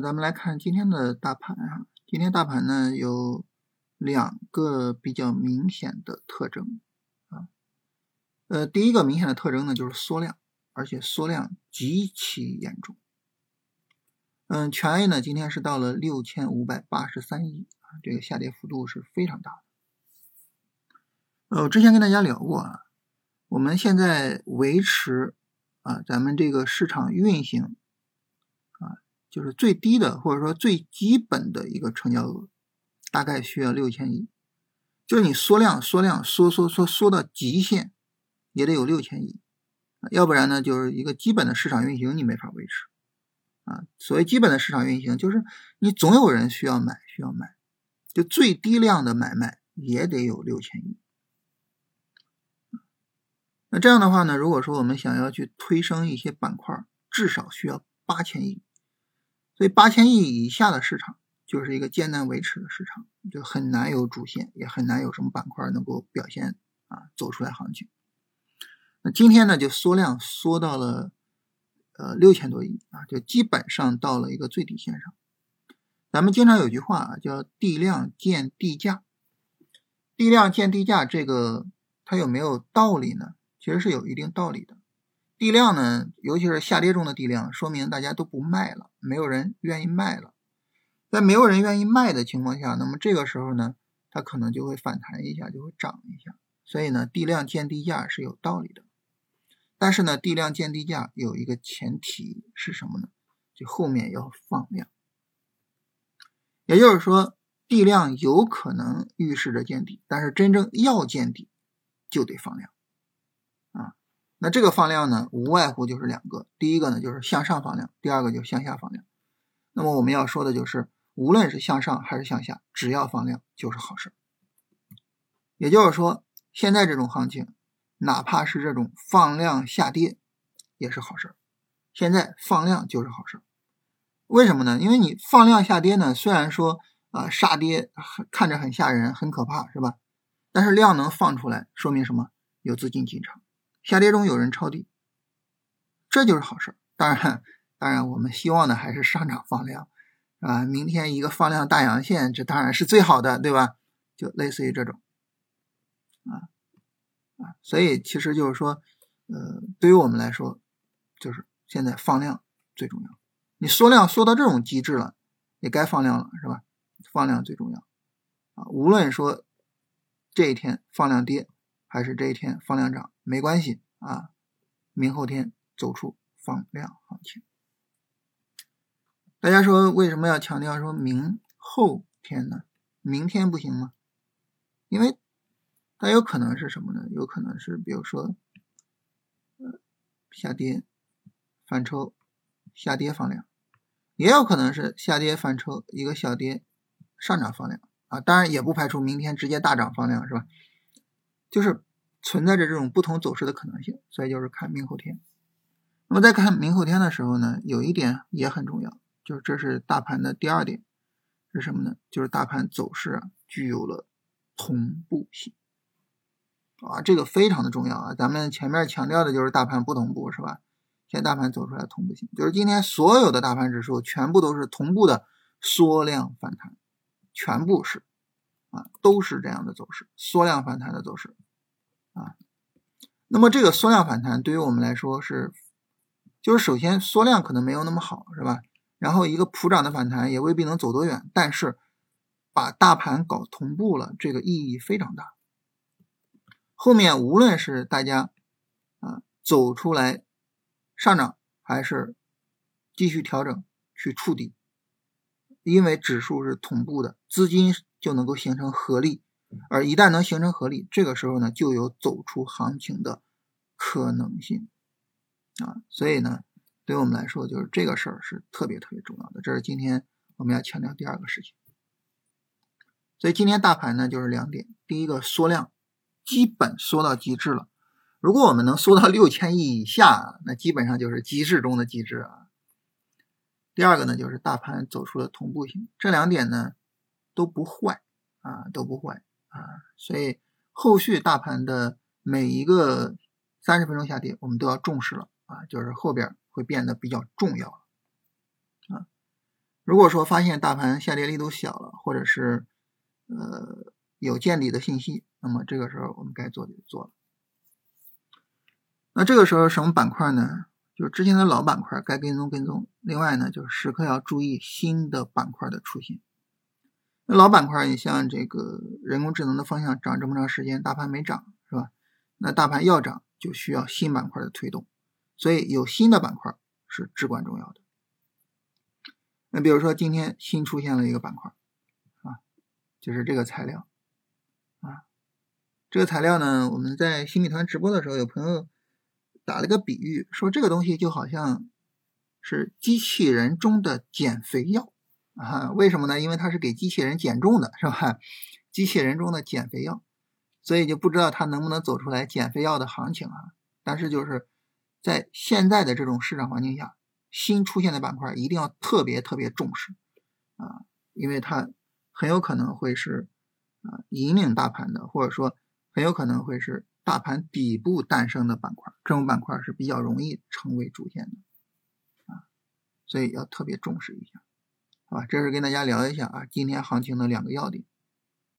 咱们来看今天的大盘啊，今天大盘呢有两个比较明显的特征啊，呃，第一个明显的特征呢就是缩量，而且缩量极其严重。嗯，全 A 呢今天是到了六千五百八十三亿啊，这个下跌幅度是非常大的。呃，我之前跟大家聊过啊，我们现在维持啊咱们这个市场运行，就是最低的或者说最基本的一个成交额，大概需要六千亿，就是你缩量缩量缩缩缩缩到极限，也得有六千亿，要不然呢就是一个基本的市场运行你没法维持。啊，所谓基本的市场运行，就是你总有人需要买，需要卖，就最低量的买卖也得有六千亿。那这样的话呢，如果说我们想要去推升一些板块，至少需要八千亿。所以八千亿以下的市场就是一个艰难维持的市场，就很难有主线，也很难有什么板块能够表现啊走出来行情。那今天呢，就缩量缩到了。呃，六千多亿啊，就基本上到了一个最底线上。咱们经常有句话啊，叫“地量见地价”。地量见地价，这个它有没有道理呢？其实是有一定道理的。地量呢，尤其是下跌中的地量，说明大家都不卖了，没有人愿意卖了。在没有人愿意卖的情况下，那么这个时候呢，它可能就会反弹一下，就会涨一下。所以呢，地量见地价是有道理的。但是呢，地量见地价有一个前提是什么呢？就后面要放量，也就是说，地量有可能预示着见底，但是真正要见底就得放量。那这个放量呢，无外乎就是两个，第一个呢就是向上放量，第二个就是向下放量。那么我们要说的就是，无论是向上还是向下，只要放量就是好事。也就是说，现在这种行情。哪怕是这种放量下跌，也是好事。现在放量就是好事，为什么呢？因为你放量下跌呢，虽然说啊杀跌看着很吓人、很可怕，是吧？但是量能放出来，说明什么？有资金进场，下跌中有人抄底，这就是好事。当然，当然我们希望的还是上涨放量，啊，明天一个放量大阳线，这当然是最好的，对吧？就类似于这种，啊。啊，所以其实就是说，呃，对于我们来说，就是现在放量最重要。你缩量缩到这种极致了，也该放量了，是吧？放量最重要啊。无论说这一天放量跌，还是这一天放量涨，没关系啊。明后天走出放量行情。大家说为什么要强调说明后天呢？明天不行吗？因为。它有可能是什么呢？有可能是，比如说，呃，下跌反抽，下跌放量，也有可能是下跌反抽，一个小跌上涨放量啊。当然，也不排除明天直接大涨放量，是吧？就是存在着这种不同走势的可能性，所以就是看明后天。那么在看明后天的时候呢，有一点也很重要，就是这是大盘的第二点是什么呢？就是大盘走势啊，具有了同步性。啊，这个非常的重要啊！咱们前面强调的就是大盘不同步，是吧？现在大盘走出来同步性，就是今天所有的大盘指数全部都是同步的缩量反弹，全部是啊，都是这样的走势，缩量反弹的走势啊。那么这个缩量反弹对于我们来说是，就是首先缩量可能没有那么好，是吧？然后一个普涨的反弹也未必能走多远，但是把大盘搞同步了，这个意义非常大。后面无论是大家啊走出来上涨，还是继续调整去触底，因为指数是同步的，资金就能够形成合力，而一旦能形成合力，这个时候呢就有走出行情的可能性啊。所以呢，对我们来说，就是这个事儿是特别特别重要的。这是今天我们要强调第二个事情。所以今天大盘呢就是两点，第一个缩量。基本缩到极致了。如果我们能缩到六千亿以下，那基本上就是极致中的极致啊。第二个呢，就是大盘走出了同步性，这两点呢都不坏啊，都不坏啊。所以后续大盘的每一个三十分钟下跌，我们都要重视了啊，就是后边会变得比较重要了啊。如果说发现大盘下跌力度小了，或者是呃有见底的信息，那么这个时候我们该做的就做了。那这个时候什么板块呢？就是之前的老板块该跟踪跟踪。另外呢，就是时刻要注意新的板块的出现。那老板块，你像这个人工智能的方向涨这么长时间，大盘没涨，是吧？那大盘要涨，就需要新板块的推动，所以有新的板块是至关重要的。那比如说今天新出现了一个板块，啊，就是这个材料，啊，这个材料呢，我们在新米团直播的时候，有朋友打了个比喻，说这个东西就好像是机器人中的减肥药。啊，为什么呢？因为它是给机器人减重的，是吧？机器人中的减肥药，所以就不知道它能不能走出来减肥药的行情啊。但是就是在现在的这种市场环境下，新出现的板块一定要特别特别重视啊，因为它很有可能会是啊引领大盘的，或者说很有可能会是大盘底部诞生的板块，这种板块是比较容易成为主线的啊，所以要特别重视一下。啊，这是跟大家聊一下啊，今天行情的两个要点。